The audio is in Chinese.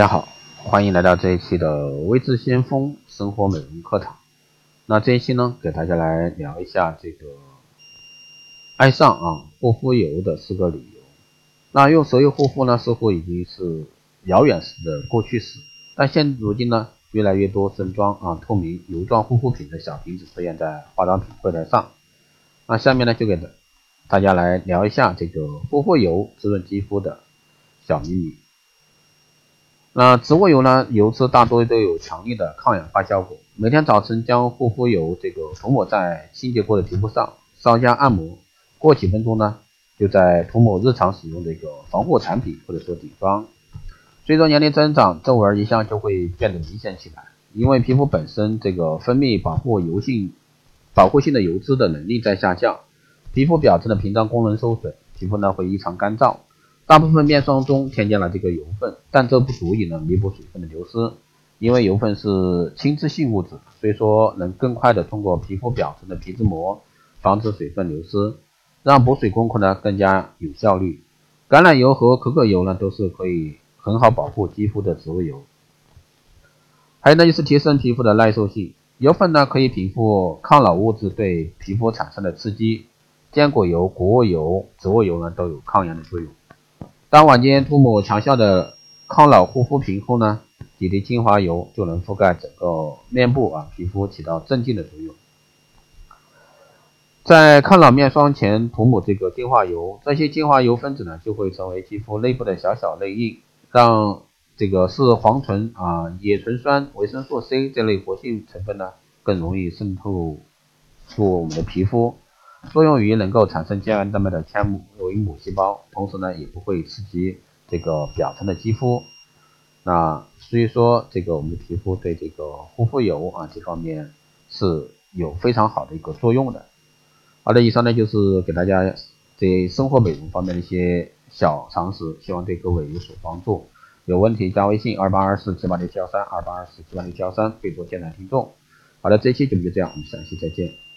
大家好，欢迎来到这一期的微智先锋生活美容课堂。那这一期呢，给大家来聊一下这个爱上啊护肤油的四个理由。那用手油护肤呢，似乎已经是遥远时的过去式，但现如今呢，越来越多正装啊透明油状护肤品的小瓶子出现在化妆品柜台上。那下面呢，就给大家来聊一下这个护肤油滋润肌肤的小秘密。那植物油呢？油脂大多都有强烈的抗氧化效果。每天早晨将护肤油这个涂抹在清洁过的皮肤上，稍加按摩，过几分钟呢，就在涂抹日常使用的一个防护产品或者说底妆。随着年龄增长，皱纹一向就会变得明显起来，因为皮肤本身这个分泌保护油性、保护性的油脂的能力在下降，皮肤表层的屏障功能受损，皮肤呢会异常干燥。大部分面霜中添加了这个油分，但这不足以呢弥补水分的流失，因为油分是亲脂性物质，所以说能更快的通过皮肤表层的皮脂膜，防止水分流失，让补水功课呢更加有效率。橄榄油和可可油呢都是可以很好保护肌肤的植物油。还有呢就是提升皮肤的耐受性，油分呢可以平复抗老物质对皮肤产生的刺激，坚果油、谷物油、植物油呢都有抗炎的作用。当晚间涂抹强效的抗老护肤品后呢，几滴精华油就能覆盖整个面部啊，皮肤起到镇静的作用。在抗老面霜前涂抹这个精华油，这些精华油分子呢就会成为肌肤内部的小小内应，让这个视黄醇啊、野醇酸、维生素 C 这类活性成分呢更容易渗透出我们的皮肤。作用于能够产生胶原蛋白的纤维母细胞，同时呢也不会刺激这个表层的肌肤。那所以说这个我们的皮肤对这个护肤油啊这方面是有非常好的一个作用的。好的，以上呢就是给大家在生活美容方面的一些小常识，希望对各位有所帮助。有问题加微信二八二四七八六七幺三二八二四七八六七幺三，备注“电台听众”。好的，这期节目就这样，我们下期再见。